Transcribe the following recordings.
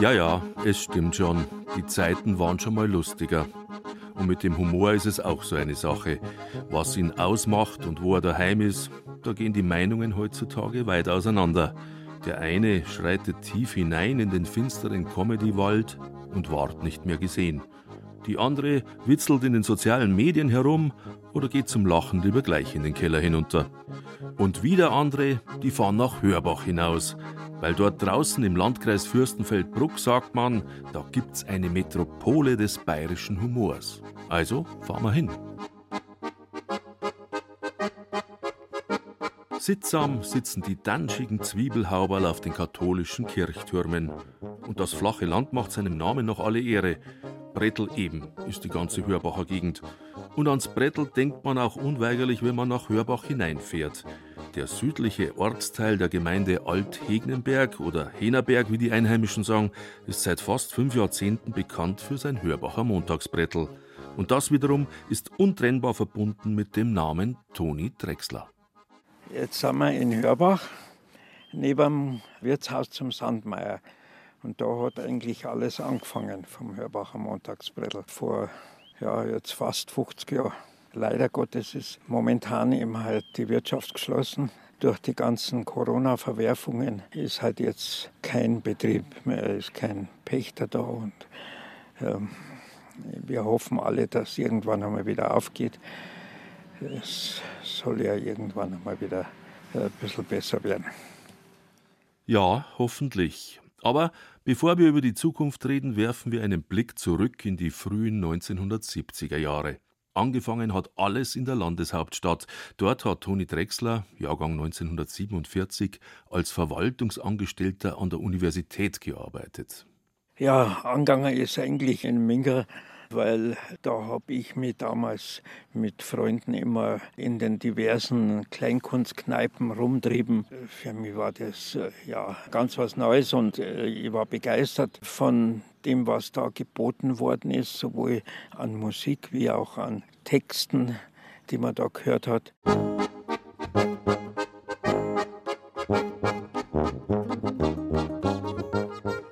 Ja, ja, es stimmt schon. Die Zeiten waren schon mal lustiger. Und mit dem Humor ist es auch so eine Sache. Was ihn ausmacht und wo er daheim ist, da gehen die Meinungen heutzutage weit auseinander. Der eine schreitet tief hinein in den finsteren Comedy-Wald und ward nicht mehr gesehen. Die andere witzelt in den sozialen Medien herum oder geht zum Lachen lieber gleich in den Keller hinunter. Und wieder andere, die fahren nach Hörbach hinaus, weil dort draußen im Landkreis Fürstenfeldbruck sagt man, da gibt's eine Metropole des bayerischen Humors. Also fahren wir hin. Sittsam sitzen die danschigen Zwiebelhauberl auf den katholischen Kirchtürmen. Und das flache Land macht seinem Namen noch alle Ehre. Brettel eben ist die ganze Hörbacher Gegend. Und ans Brettel denkt man auch unweigerlich, wenn man nach Hörbach hineinfährt. Der südliche Ortsteil der Gemeinde Althegnenberg oder Henerberg, wie die Einheimischen sagen, ist seit fast fünf Jahrzehnten bekannt für sein Hörbacher Montagsbrettel. Und das wiederum ist untrennbar verbunden mit dem Namen Toni Drechsler. Jetzt sind wir in Hörbach, neben dem Wirtshaus zum Sandmeier. Und da hat eigentlich alles angefangen vom Hörbacher Montagsbrettel vor ja, jetzt fast 50 Jahren. Leider Gottes ist momentan eben halt die Wirtschaft geschlossen. Durch die ganzen Corona-Verwerfungen ist halt jetzt kein Betrieb mehr, ist kein Pächter da. Und ähm, wir hoffen alle, dass irgendwann einmal wieder aufgeht. Es soll ja irgendwann einmal wieder ein bisschen besser werden. Ja, hoffentlich. Aber bevor wir über die Zukunft reden, werfen wir einen Blick zurück in die frühen 1970er Jahre. Angefangen hat alles in der Landeshauptstadt. Dort hat Toni Drechsler, Jahrgang 1947, als Verwaltungsangestellter an der Universität gearbeitet. Ja, angegangen ist eigentlich in Minga weil da habe ich mich damals mit Freunden immer in den diversen Kleinkunstkneipen rumtrieben. Für mich war das äh, ja ganz was Neues und äh, ich war begeistert von dem, was da geboten worden ist, sowohl an Musik wie auch an Texten, die man da gehört hat.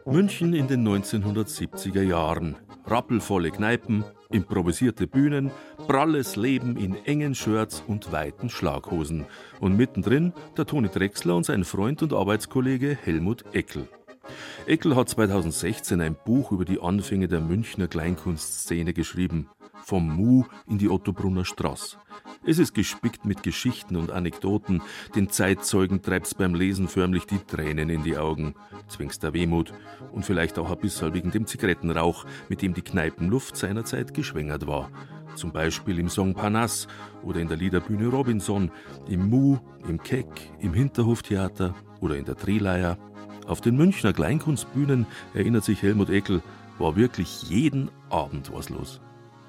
München in den 1970er Jahren rappelvolle Kneipen, improvisierte Bühnen, pralles Leben in engen Shirts und weiten Schlaghosen. Und mittendrin der Toni Drechsler und sein Freund und Arbeitskollege Helmut Eckel. Eckel hat 2016 ein Buch über die Anfänge der Münchner Kleinkunstszene geschrieben. Vom Mu in die Ottobrunner Straße. Es ist gespickt mit Geschichten und Anekdoten. Den Zeitzeugen treibt's beim Lesen förmlich die Tränen in die Augen. Zwingster Wehmut und vielleicht auch ein bisschen wegen dem Zigarettenrauch, mit dem die Kneipenluft seinerzeit geschwängert war. Zum Beispiel im Song Panas oder in der Liederbühne Robinson, im Mu, im Keck, im Hinterhoftheater oder in der Drehleier. Auf den Münchner Kleinkunstbühnen, erinnert sich Helmut Eckel, war wirklich jeden Abend was los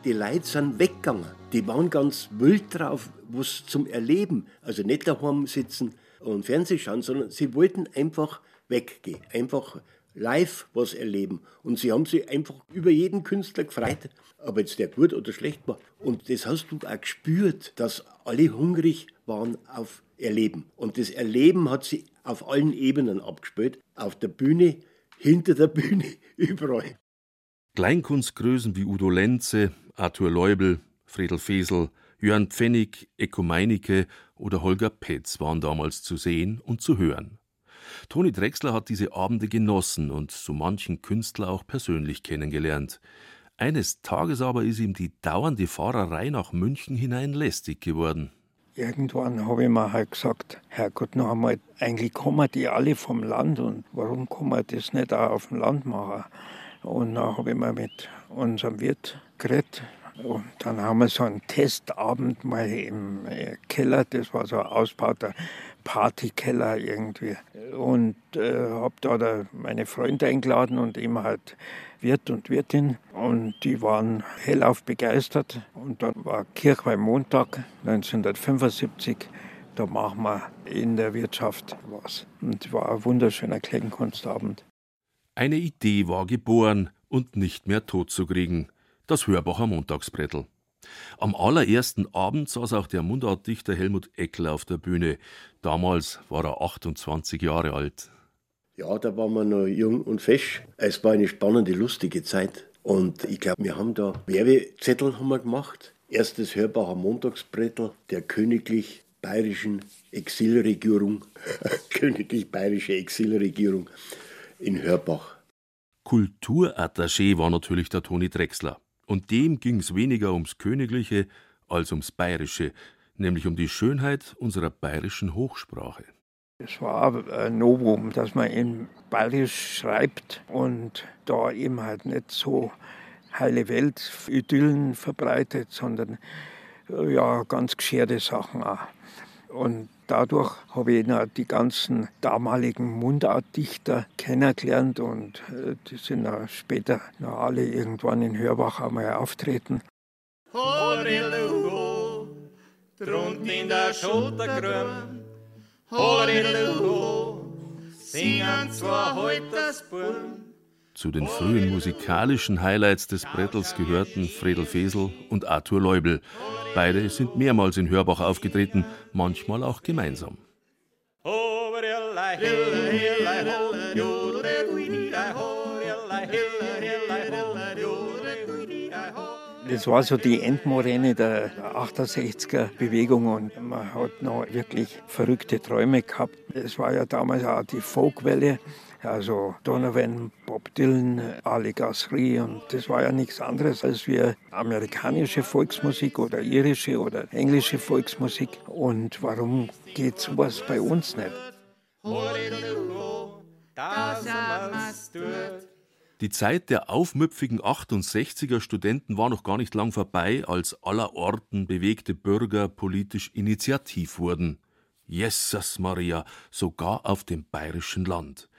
die Leute sind weggegangen. Die waren ganz wild drauf, was zum Erleben. Also nicht daheim sitzen und Fernsehen schauen, sondern sie wollten einfach weggehen. Einfach live was erleben. Und sie haben sich einfach über jeden Künstler gefreut, ob jetzt der gut oder schlecht war. Und das hast du auch gespürt, dass alle hungrig waren auf Erleben. Und das Erleben hat sie auf allen Ebenen abgespielt. Auf der Bühne, hinter der Bühne, überall. Kleinkunstgrößen wie Udo Lenze, Arthur Leubel, Friedel Fesel, Jörn Pfennig, Eko Meinecke oder Holger Petz waren damals zu sehen und zu hören. Toni Drechsler hat diese Abende genossen und so manchen Künstler auch persönlich kennengelernt. Eines Tages aber ist ihm die dauernde Fahrerei nach München hinein lästig geworden. Irgendwann habe ich mir halt gesagt, Herrgott, noch einmal, eigentlich kommen die alle vom Land und warum kann man das nicht auch auf dem Land machen? Und dann habe ich mal mit unserem Wirt geredet. Und dann haben wir so einen Testabend mal im äh, Keller, das war so ein ausbauter Partykeller irgendwie. Und äh, habe da, meine Freunde eingeladen und immer halt Wirt und Wirtin. Und die waren hellauf begeistert. Und dann war Kirchweih Montag 1975 da machen wir in der Wirtschaft was. Und war ein wunderschöner Kleinkunstabend. Eine Idee war geboren und nicht mehr totzukriegen. Das Hörbacher Montagsbrettel. Am allerersten Abend saß auch der Mundartdichter Helmut Eckel auf der Bühne. Damals war er 28 Jahre alt. Ja, da waren wir noch jung und fesch. Es war eine spannende, lustige Zeit. Und ich glaube, wir haben da Werbezettel haben wir gemacht. Erstes Hörbacher Montagsbrettel der königlich bayerischen Exilregierung, königlich bayerische Exilregierung in Hörbach. Kulturattaché war natürlich der Toni Drechsler. Und dem ging es weniger ums Königliche als ums Bayerische, nämlich um die Schönheit unserer bayerischen Hochsprache. Es war ein Novum, dass man in Bayerisch schreibt und da eben halt nicht so heile Welt Idyllen verbreitet, sondern ja ganz gescherte Sachen auch. Und dadurch habe ich die ganzen damaligen Mundartdichter kennengelernt und äh, die sind auch später noch alle irgendwann in Hörbach einmal auftreten. Horilugo, drunten in der Schottergrün, Horilugo, singen zwar heute das Zu den frühen musikalischen Highlights des Brettels gehörten Fredel Fesel und Arthur Leubel. Beide sind mehrmals in Hörbach aufgetreten, manchmal auch gemeinsam. Das war so die Endmoräne der 68er Bewegung und man hat noch wirklich verrückte Träume gehabt. Es war ja damals auch die Folkwelle also Donovan, Bob Dylan, Ali Gasri und das war ja nichts anderes als wir amerikanische Volksmusik oder irische oder englische Volksmusik. Und warum geht sowas bei uns nicht? Die Zeit der aufmüpfigen 68er Studenten war noch gar nicht lang vorbei, als allerorten bewegte Bürger politisch initiativ wurden. Jesus Maria, sogar auf dem bayerischen Land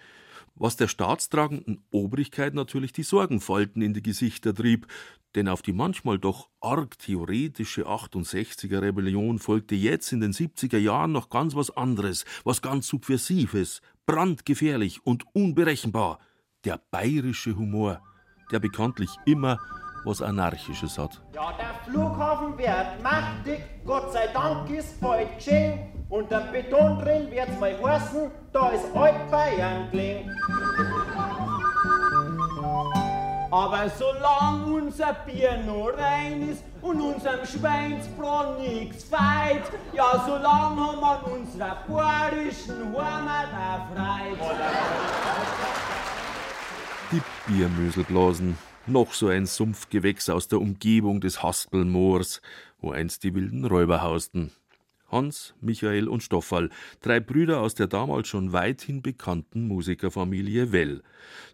was der staatstragenden Obrigkeit natürlich die Sorgenfalten in die Gesichter trieb, denn auf die manchmal doch arg theoretische 68er Rebellion folgte jetzt in den 70er Jahren noch ganz was anderes, was ganz Subversives, brandgefährlich und unberechenbar, der bayerische Humor, der bekanntlich immer was Anarchisches hat. Ja, der Flughafen wird mächtig, Gott sei Dank ist bald geschehen. Und der Beton drin wird's mal heißen, da ist alt Bayern klingt. Aber solange unser Bier nur rein ist und unserem Schweinsbraten nichts feit, ja, solange haben wir unserer bayerischen Heimat erfreut. Die Biermöselblasen, noch so ein Sumpfgewächs aus der Umgebung des Haspelmoors, wo einst die wilden Räuber hausten. Hans, Michael und Stoffal, drei Brüder aus der damals schon weithin bekannten Musikerfamilie Well.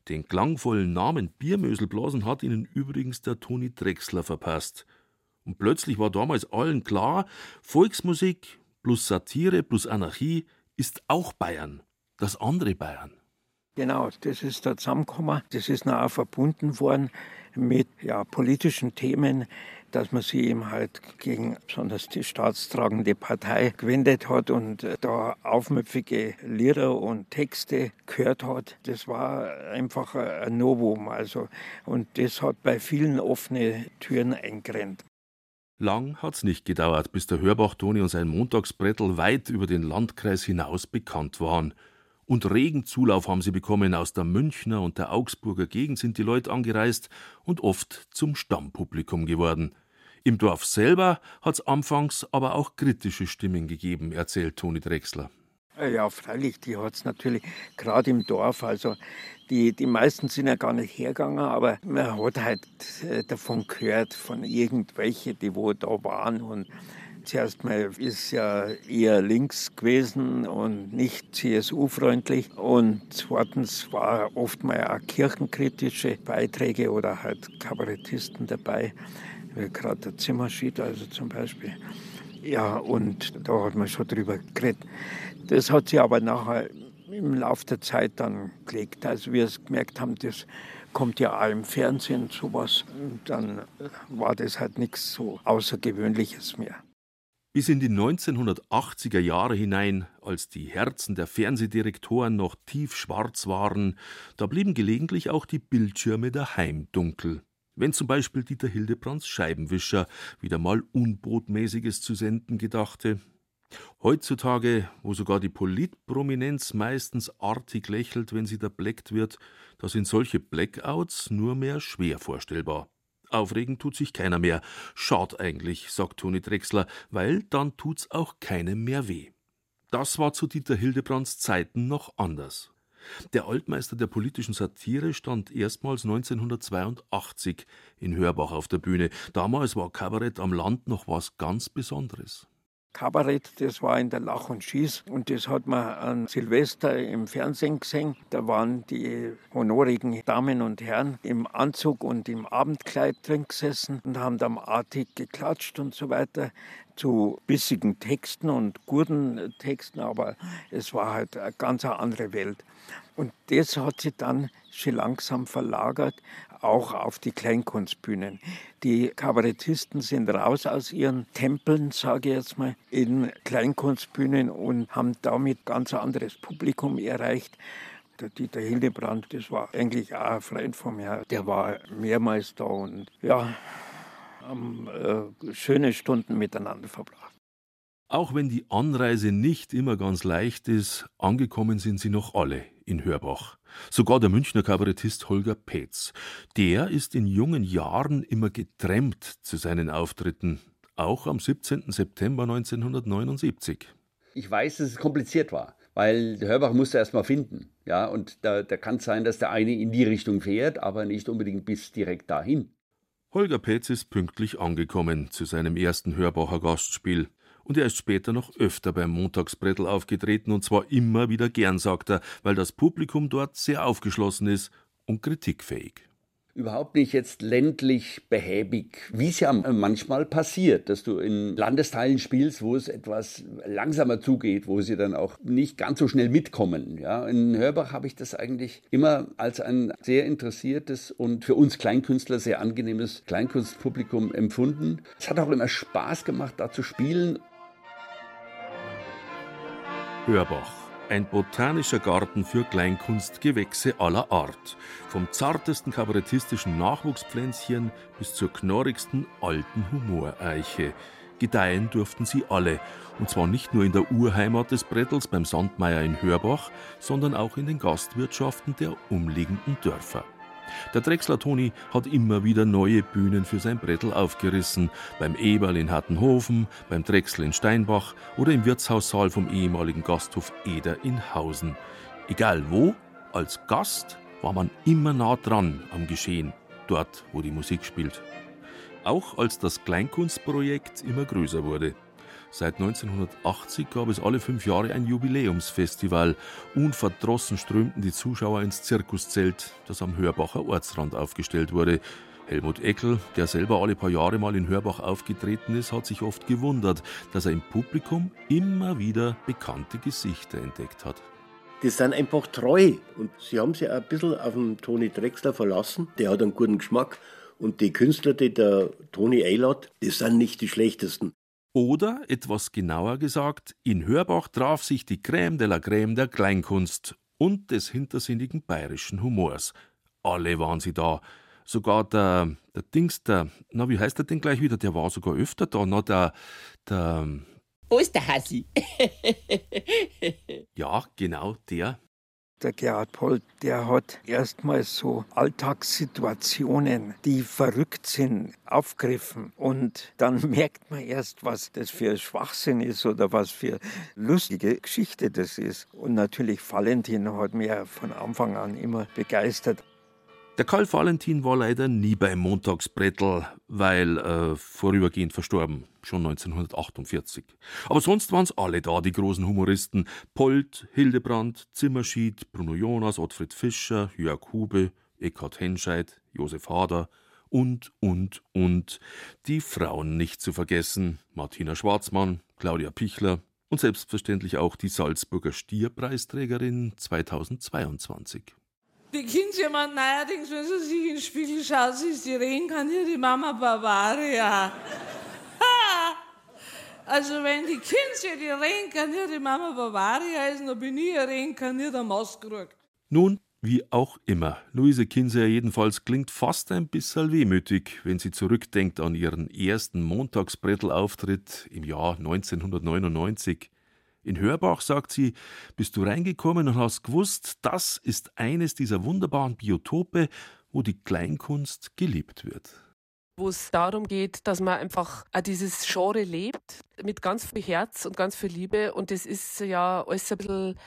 Den klangvollen Namen Biermöselblasen hat ihnen übrigens der Toni Drechsler verpasst. Und plötzlich war damals allen klar, Volksmusik plus Satire plus Anarchie ist auch Bayern, das andere Bayern. Genau, das ist da zusammengekommen. Das ist noch auch verbunden worden mit ja, politischen Themen, dass man sich eben halt gegen besonders die staatstragende Partei gewendet hat und da aufmüpfige Lieder und Texte gehört hat. Das war einfach ein Novum. Also, und das hat bei vielen offene Türen eingerennt. Lang hat's nicht gedauert, bis der Hörbach-Toni und sein Montagsbrettel weit über den Landkreis hinaus bekannt waren. Und regen Zulauf haben sie bekommen. Aus der Münchner und der Augsburger Gegend sind die Leute angereist und oft zum Stammpublikum geworden. Im Dorf selber hat es anfangs aber auch kritische Stimmen gegeben, erzählt Toni Drechsler. Ja, freilich, die hat es natürlich gerade im Dorf. Also die, die meisten sind ja gar nicht hergegangen, aber man hat halt äh, davon gehört, von irgendwelchen, die wo da waren und Zuerst mal ist ja eher links gewesen und nicht CSU-freundlich. Und zweitens war oft mal auch kirchenkritische Beiträge oder halt Kabarettisten dabei, wie gerade der Zimmerschied, also zum Beispiel. Ja, und da hat man schon drüber geredet. Das hat sich aber nachher im Laufe der Zeit dann gelegt. Also wir gemerkt haben, das kommt ja auch im Fernsehen sowas. Und dann war das halt nichts so Außergewöhnliches mehr. Bis in die 1980er Jahre hinein, als die Herzen der Fernsehdirektoren noch tief schwarz waren, da blieben gelegentlich auch die Bildschirme daheim dunkel. Wenn zum Beispiel Dieter Hildebrands Scheibenwischer wieder mal Unbotmäßiges zu senden gedachte. Heutzutage, wo sogar die Politprominenz meistens artig lächelt, wenn sie da bleckt wird, da sind solche Blackouts nur mehr schwer vorstellbar. Aufregen tut sich keiner mehr. Schad eigentlich, sagt Toni Drechsler, weil dann tut's auch keinem mehr weh. Das war zu Dieter Hildebrands Zeiten noch anders. Der Altmeister der politischen Satire stand erstmals 1982 in Hörbach auf der Bühne. Damals war Kabarett am Land noch was ganz Besonderes. Kabarett, das war in der Lach und Schieß und das hat man an Silvester im Fernsehen gesehen. Da waren die honorigen Damen und Herren im Anzug und im Abendkleid drin gesessen und haben dann artig geklatscht und so weiter zu bissigen Texten und guten Texten, aber es war halt eine ganz andere Welt. Und das hat sich dann schon langsam verlagert, auch auf die Kleinkunstbühnen. Die Kabarettisten sind raus aus ihren Tempeln, sage ich jetzt mal, in Kleinkunstbühnen und haben damit ganz anderes Publikum erreicht. Der Dieter Hildebrand, das war eigentlich auch ein Freund von mir. Der war mehrmals da und ja, haben äh, schöne Stunden miteinander verbracht. Auch wenn die Anreise nicht immer ganz leicht ist, angekommen sind sie noch alle in Hörbach. Sogar der Münchner Kabarettist Holger Petz. Der ist in jungen Jahren immer getrennt zu seinen Auftritten, auch am 17. September 1979. Ich weiß, dass es kompliziert war, weil Hörbach musste erst mal finden. Ja, und da, da kann es sein, dass der eine in die Richtung fährt, aber nicht unbedingt bis direkt dahin. Holger Petz ist pünktlich angekommen zu seinem ersten Hörbacher Gastspiel. Und er ist später noch öfter beim Montagsbrettel aufgetreten und zwar immer wieder gern, sagt er, weil das Publikum dort sehr aufgeschlossen ist und kritikfähig überhaupt nicht jetzt ländlich behäbig, wie es ja manchmal passiert, dass du in Landesteilen spielst, wo es etwas langsamer zugeht, wo sie dann auch nicht ganz so schnell mitkommen. Ja, in Hörbach habe ich das eigentlich immer als ein sehr interessiertes und für uns Kleinkünstler sehr angenehmes Kleinkunstpublikum empfunden. Es hat auch immer Spaß gemacht, da zu spielen. Hörbach ein botanischer Garten für Kleinkunstgewächse aller Art. Vom zartesten kabarettistischen Nachwuchspflänzchen bis zur knorrigsten alten Humoreiche. Gedeihen durften sie alle. Und zwar nicht nur in der Urheimat des Brettels beim Sandmeier in Hörbach, sondern auch in den Gastwirtschaften der umliegenden Dörfer. Der Drechsler Toni hat immer wieder neue Bühnen für sein Brettel aufgerissen. Beim Eberl in Hattenhofen, beim Drechsel in Steinbach oder im Wirtshaussaal vom ehemaligen Gasthof Eder in Hausen. Egal wo, als Gast war man immer nah dran am Geschehen, dort, wo die Musik spielt. Auch als das Kleinkunstprojekt immer größer wurde. Seit 1980 gab es alle fünf Jahre ein Jubiläumsfestival. Unverdrossen strömten die Zuschauer ins Zirkuszelt, das am Hörbacher Ortsrand aufgestellt wurde. Helmut Eckel, der selber alle paar Jahre mal in Hörbach aufgetreten ist, hat sich oft gewundert, dass er im Publikum immer wieder bekannte Gesichter entdeckt hat. Die sind einfach treu und sie haben sich ein bisschen auf den Toni Drexler verlassen. Der hat einen guten Geschmack und die Künstler, die der Toni einlädt, die sind nicht die schlechtesten. Oder, etwas genauer gesagt, in Hörbach traf sich die Crème de la Crème der Kleinkunst und des hintersinnigen bayerischen Humors. Alle waren sie da. Sogar der, der Dings, der, na, wie heißt der denn gleich wieder? Der war sogar öfter da, na, der, der. Osterhassi. ja, genau, der. Der Gerhard Poll, der hat erstmals so Alltagssituationen, die verrückt sind, aufgriffen. Und dann merkt man erst, was das für Schwachsinn ist oder was für lustige Geschichte das ist. Und natürlich Valentin hat mich von Anfang an immer begeistert. Der Karl Valentin war leider nie beim Montagsbrettel, weil äh, vorübergehend verstorben, schon 1948. Aber sonst waren's alle da, die großen Humoristen. Polt, Hildebrand, Zimmerschied, Bruno Jonas, Ottfried Fischer, Jörg Hube, Eckhard Henscheid, Josef Hader und, und, und. Die Frauen nicht zu vergessen. Martina Schwarzmann, Claudia Pichler und selbstverständlich auch die Salzburger Stierpreisträgerin 2022. Die Kinder meint neuerdings, wenn sie sich in den Spiegel schaut, sie ist die reinkarnierte Mama Bavaria. Also wenn die Kinder die reinkarnierte Mama Bavaria ist, dann bin ich ein reinkarnierter Maskrug. Nun, Wie auch immer, Luise Kinser jedenfalls klingt fast ein bisschen wehmütig, wenn sie zurückdenkt an ihren ersten Montagsbrettelauftritt im Jahr 1999. In Hörbach, sagt sie, bist du reingekommen und hast gewusst, das ist eines dieser wunderbaren Biotope, wo die Kleinkunst geliebt wird wo es darum geht, dass man einfach dieses Genre lebt, mit ganz viel Herz und ganz viel Liebe. Und das ist ja alles ein bisschen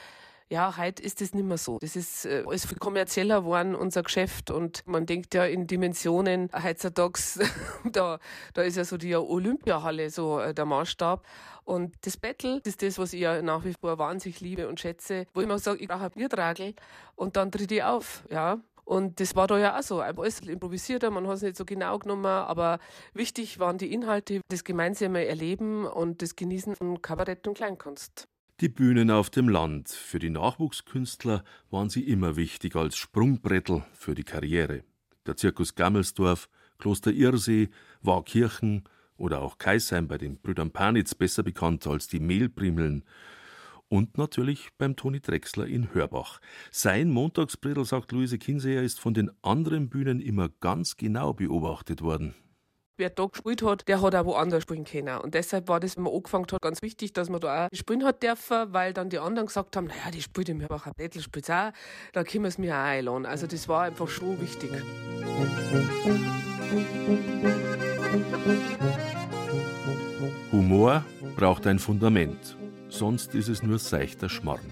ja, heute ist das nicht mehr so. Das ist äh, alles viel kommerzieller geworden, unser Geschäft. Und man denkt ja in Dimensionen, heutzutage, da, da ist ja so die Olympiahalle so äh, der Maßstab. Und das Battle ist das, was ich ja nach wie vor wahnsinnig liebe und schätze, wo ich immer sage, ich brauche ein Biertragel und dann tritt ich auf. Ja, und das war da ja auch so. Alles improvisierter, man hat es nicht so genau genommen, aber wichtig waren die Inhalte, das gemeinsame Erleben und das Genießen von Kabarett und Kleinkunst. Die Bühnen auf dem Land. Für die Nachwuchskünstler waren sie immer wichtig als Sprungbrettel für die Karriere. Der Zirkus Gammelsdorf, Kloster Irsee, Waakirchen oder auch Kaisheim bei den Brüdern Panitz besser bekannt als die Mehlprimeln. Und natürlich beim Toni Drechsler in Hörbach. Sein Montagsbrettel, sagt Luise Kinseer, ist von den anderen Bühnen immer ganz genau beobachtet worden wer da gespielt hat, der hat auch woanders spielen können. Und deshalb war das, wenn man angefangen hat, ganz wichtig, dass man da auch spielen hat dürfen, weil dann die anderen gesagt haben, naja, die spielt im Mirbacher Blättl, spielt auch, da können wir es mir auch einladen. Also das war einfach schon wichtig. Humor braucht ein Fundament, sonst ist es nur seichter Schmarrn.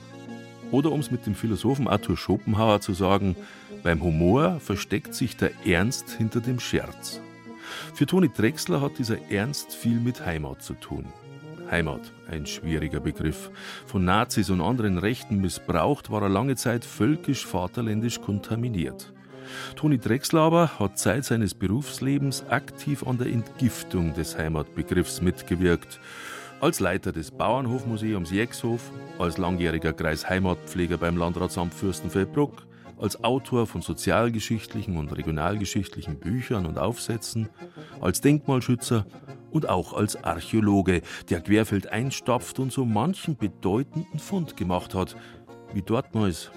Oder um es mit dem Philosophen Arthur Schopenhauer zu sagen, beim Humor versteckt sich der Ernst hinter dem Scherz. Für Toni Drechsler hat dieser Ernst viel mit Heimat zu tun. Heimat, ein schwieriger Begriff. Von Nazis und anderen Rechten missbraucht, war er lange Zeit völkisch-vaterländisch kontaminiert. Toni Drechsler aber hat seit seines Berufslebens aktiv an der Entgiftung des Heimatbegriffs mitgewirkt. Als Leiter des Bauernhofmuseums Jexhof, als langjähriger Kreisheimatpfleger beim Landratsamt Fürstenfeldbruck, als Autor von sozialgeschichtlichen und regionalgeschichtlichen Büchern und Aufsätzen, als Denkmalschützer und auch als Archäologe, der Querfeld einstapft und so manchen bedeutenden Fund gemacht hat, wie dortmals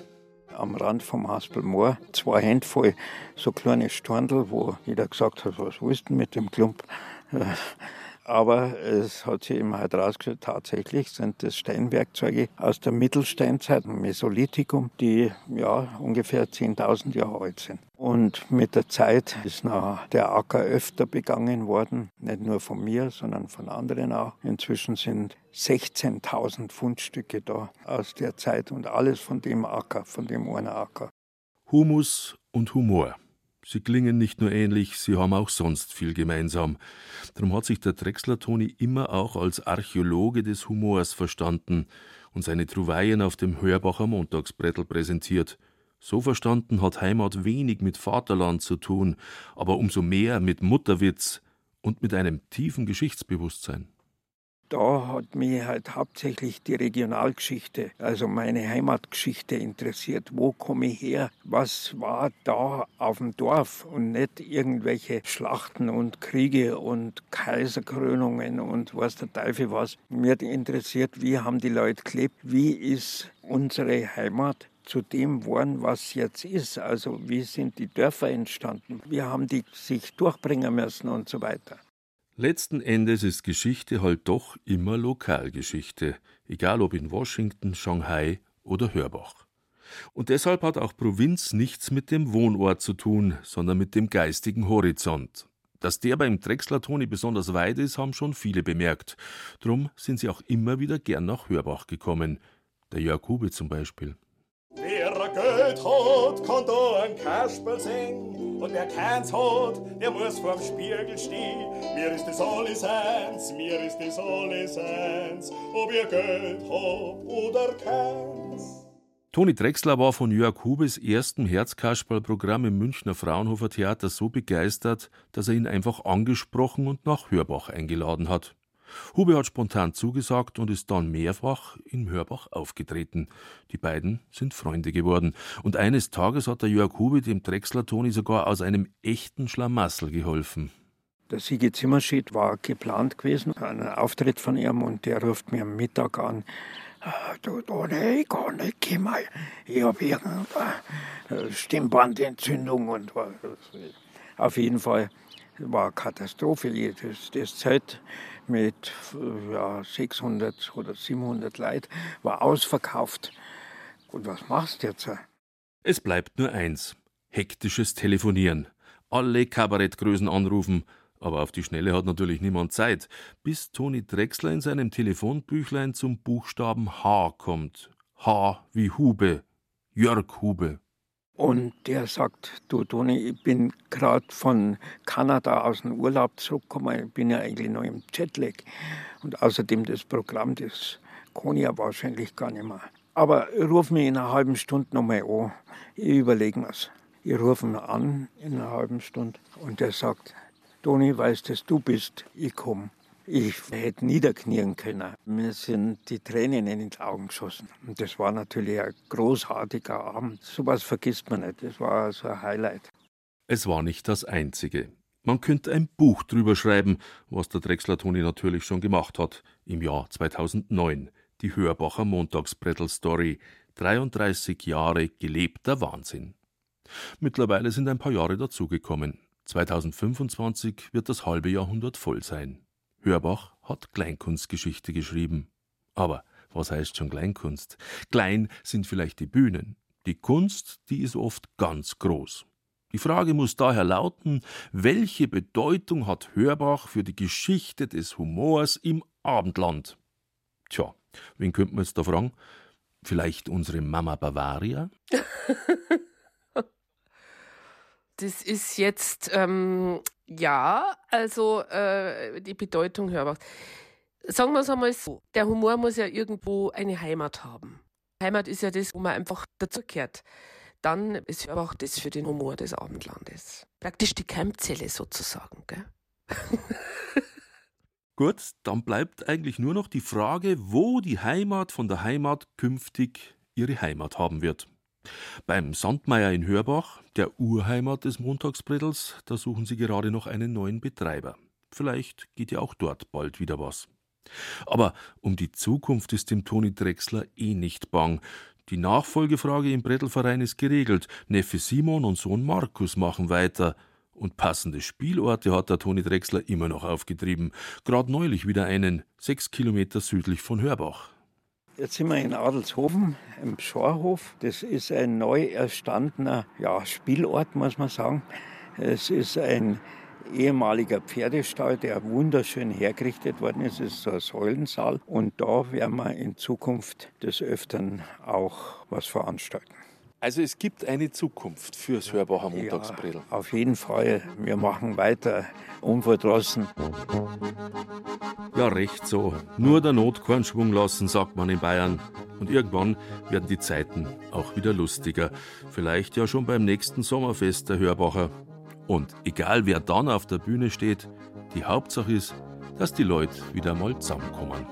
am Rand vom Haspelmoor zwei Hände voll so kleine Storndl, wo jeder gesagt hat, was willst du mit dem Klump? Aber es hat sich eben halt rausgestellt, tatsächlich sind das Steinwerkzeuge aus der Mittelsteinzeit, Mesolithikum, die ja ungefähr 10.000 Jahre alt sind. Und mit der Zeit ist nach der Acker öfter begangen worden, nicht nur von mir, sondern von anderen auch. Inzwischen sind 16.000 Fundstücke da aus der Zeit und alles von dem Acker, von dem einen Acker. Humus und Humor. Sie klingen nicht nur ähnlich, sie haben auch sonst viel gemeinsam. Darum hat sich der Drechsler Toni immer auch als Archäologe des Humors verstanden und seine Trouvaillen auf dem Hörbacher Montagsbrettel präsentiert. So verstanden hat Heimat wenig mit Vaterland zu tun, aber umso mehr mit Mutterwitz und mit einem tiefen Geschichtsbewusstsein da hat mich halt hauptsächlich die Regionalgeschichte, also meine Heimatgeschichte interessiert. Wo komme ich her? Was war da auf dem Dorf? Und nicht irgendwelche Schlachten und Kriege und Kaiserkrönungen und was der Teufel was. Mir interessiert, wie haben die Leute gelebt? Wie ist unsere Heimat zu dem geworden, was jetzt ist. Also wie sind die Dörfer entstanden? Wie haben die sich durchbringen müssen und so weiter. Letzten Endes ist Geschichte halt doch immer Lokalgeschichte, egal ob in Washington, Shanghai oder Hörbach. Und deshalb hat auch Provinz nichts mit dem Wohnort zu tun, sondern mit dem geistigen Horizont. Dass der beim Drechsler Toni besonders weit ist, haben schon viele bemerkt. Drum sind sie auch immer wieder gern nach Hörbach gekommen. Der Jörg Hube zum Beispiel. Geld hat, kann da ein Kasperl singen. Und wer keins hat, der muss vorm Spiegel stehen. Mir ist das alles eins, mir ist das alles eins, ob ihr Geld habt oder keins. Toni Drechsler war von Jörg Hubes erstem Herzkasperlprogramm im Münchner Fraunhofer Theater so begeistert, dass er ihn einfach angesprochen und nach Hörbach eingeladen hat. Hube hat spontan zugesagt und ist dann mehrfach in Hörbach aufgetreten. Die beiden sind Freunde geworden. Und eines Tages hat der Jörg Hube dem Drechsler Toni sogar aus einem echten Schlamassel geholfen. Der Sigi Zimmerschied war geplant gewesen, ein Auftritt von ihm und der ruft mir am Mittag an. Du, Tone, ich kann nicht kommen. Ich habe irgendeine Stimmbandentzündung und auf jeden Fall war eine Katastrophe. Das, das Zelt mit ja, 600 oder 700 Leuten war ausverkauft. Und was machst du jetzt? Es bleibt nur eins: hektisches Telefonieren. Alle Kabarettgrößen anrufen, aber auf die Schnelle hat natürlich niemand Zeit, bis Toni Drechsler in seinem Telefonbüchlein zum Buchstaben H kommt. H wie Hube. Jörg Hube. Und der sagt, du Toni, ich bin gerade von Kanada aus dem Urlaub zurückgekommen, ich bin ja eigentlich noch im Jetlag. Und außerdem das Programm, das kann ich ja wahrscheinlich gar nicht mehr. Aber ruf mich in einer halben Stunde nochmal an, ich überlege mir's. Ich rufe ihn an in einer halben Stunde und der sagt, Toni, weißt du, du bist, ich komme. Ich hätte niederknien können. Mir sind die Tränen in die Augen geschossen. Und das war natürlich ein großartiger Abend. So was vergisst man nicht. Das war so ein Highlight. Es war nicht das einzige. Man könnte ein Buch drüber schreiben, was der Drechsler Toni natürlich schon gemacht hat, im Jahr 2009. Die Hörbacher Montagsbrettel-Story. 33 Jahre gelebter Wahnsinn. Mittlerweile sind ein paar Jahre dazugekommen. 2025 wird das halbe Jahrhundert voll sein. Hörbach hat Kleinkunstgeschichte geschrieben. Aber was heißt schon Kleinkunst? Klein sind vielleicht die Bühnen. Die Kunst, die ist oft ganz groß. Die Frage muss daher lauten, welche Bedeutung hat Hörbach für die Geschichte des Humors im Abendland? Tja, wen könnte man jetzt da fragen? Vielleicht unsere Mama Bavaria? das ist jetzt, ähm, ja, also äh, die Bedeutung Hörbachs. Sagen wir es einmal so, der Humor muss ja irgendwo eine Heimat haben. Heimat ist ja das, wo man einfach dazugehört. Dann ist Hörbach das für den Humor des Abendlandes. Praktisch die Keimzelle sozusagen. Gell? Gut, dann bleibt eigentlich nur noch die Frage, wo die Heimat von der Heimat künftig ihre Heimat haben wird. Beim Sandmeier in Hörbach, der Urheimat des Montagsbrettels, da suchen sie gerade noch einen neuen Betreiber. Vielleicht geht ja auch dort bald wieder was. Aber um die Zukunft ist dem Toni Drechsler eh nicht bang. Die Nachfolgefrage im Brettelverein ist geregelt. Neffe Simon und Sohn Markus machen weiter. Und passende Spielorte hat der Toni Drechsler immer noch aufgetrieben. Gerade neulich wieder einen, sechs Kilometer südlich von Hörbach. Jetzt sind wir in Adelshofen im Schorhof. Das ist ein neu erstandener ja, Spielort, muss man sagen. Es ist ein ehemaliger Pferdestall, der wunderschön hergerichtet worden ist. Es ist so ein Säulensaal. Und da werden wir in Zukunft des Öfteren auch was veranstalten. Also es gibt eine Zukunft fürs Hörbacher Montagsbredel. Ja, auf jeden Fall. Wir machen weiter unverdrossen. Ja, recht so. Nur der Not keinen Schwung lassen, sagt man in Bayern. Und irgendwann werden die Zeiten auch wieder lustiger. Vielleicht ja schon beim nächsten Sommerfest der Hörbacher. Und egal wer dann auf der Bühne steht, die Hauptsache ist, dass die Leute wieder mal zusammenkommen.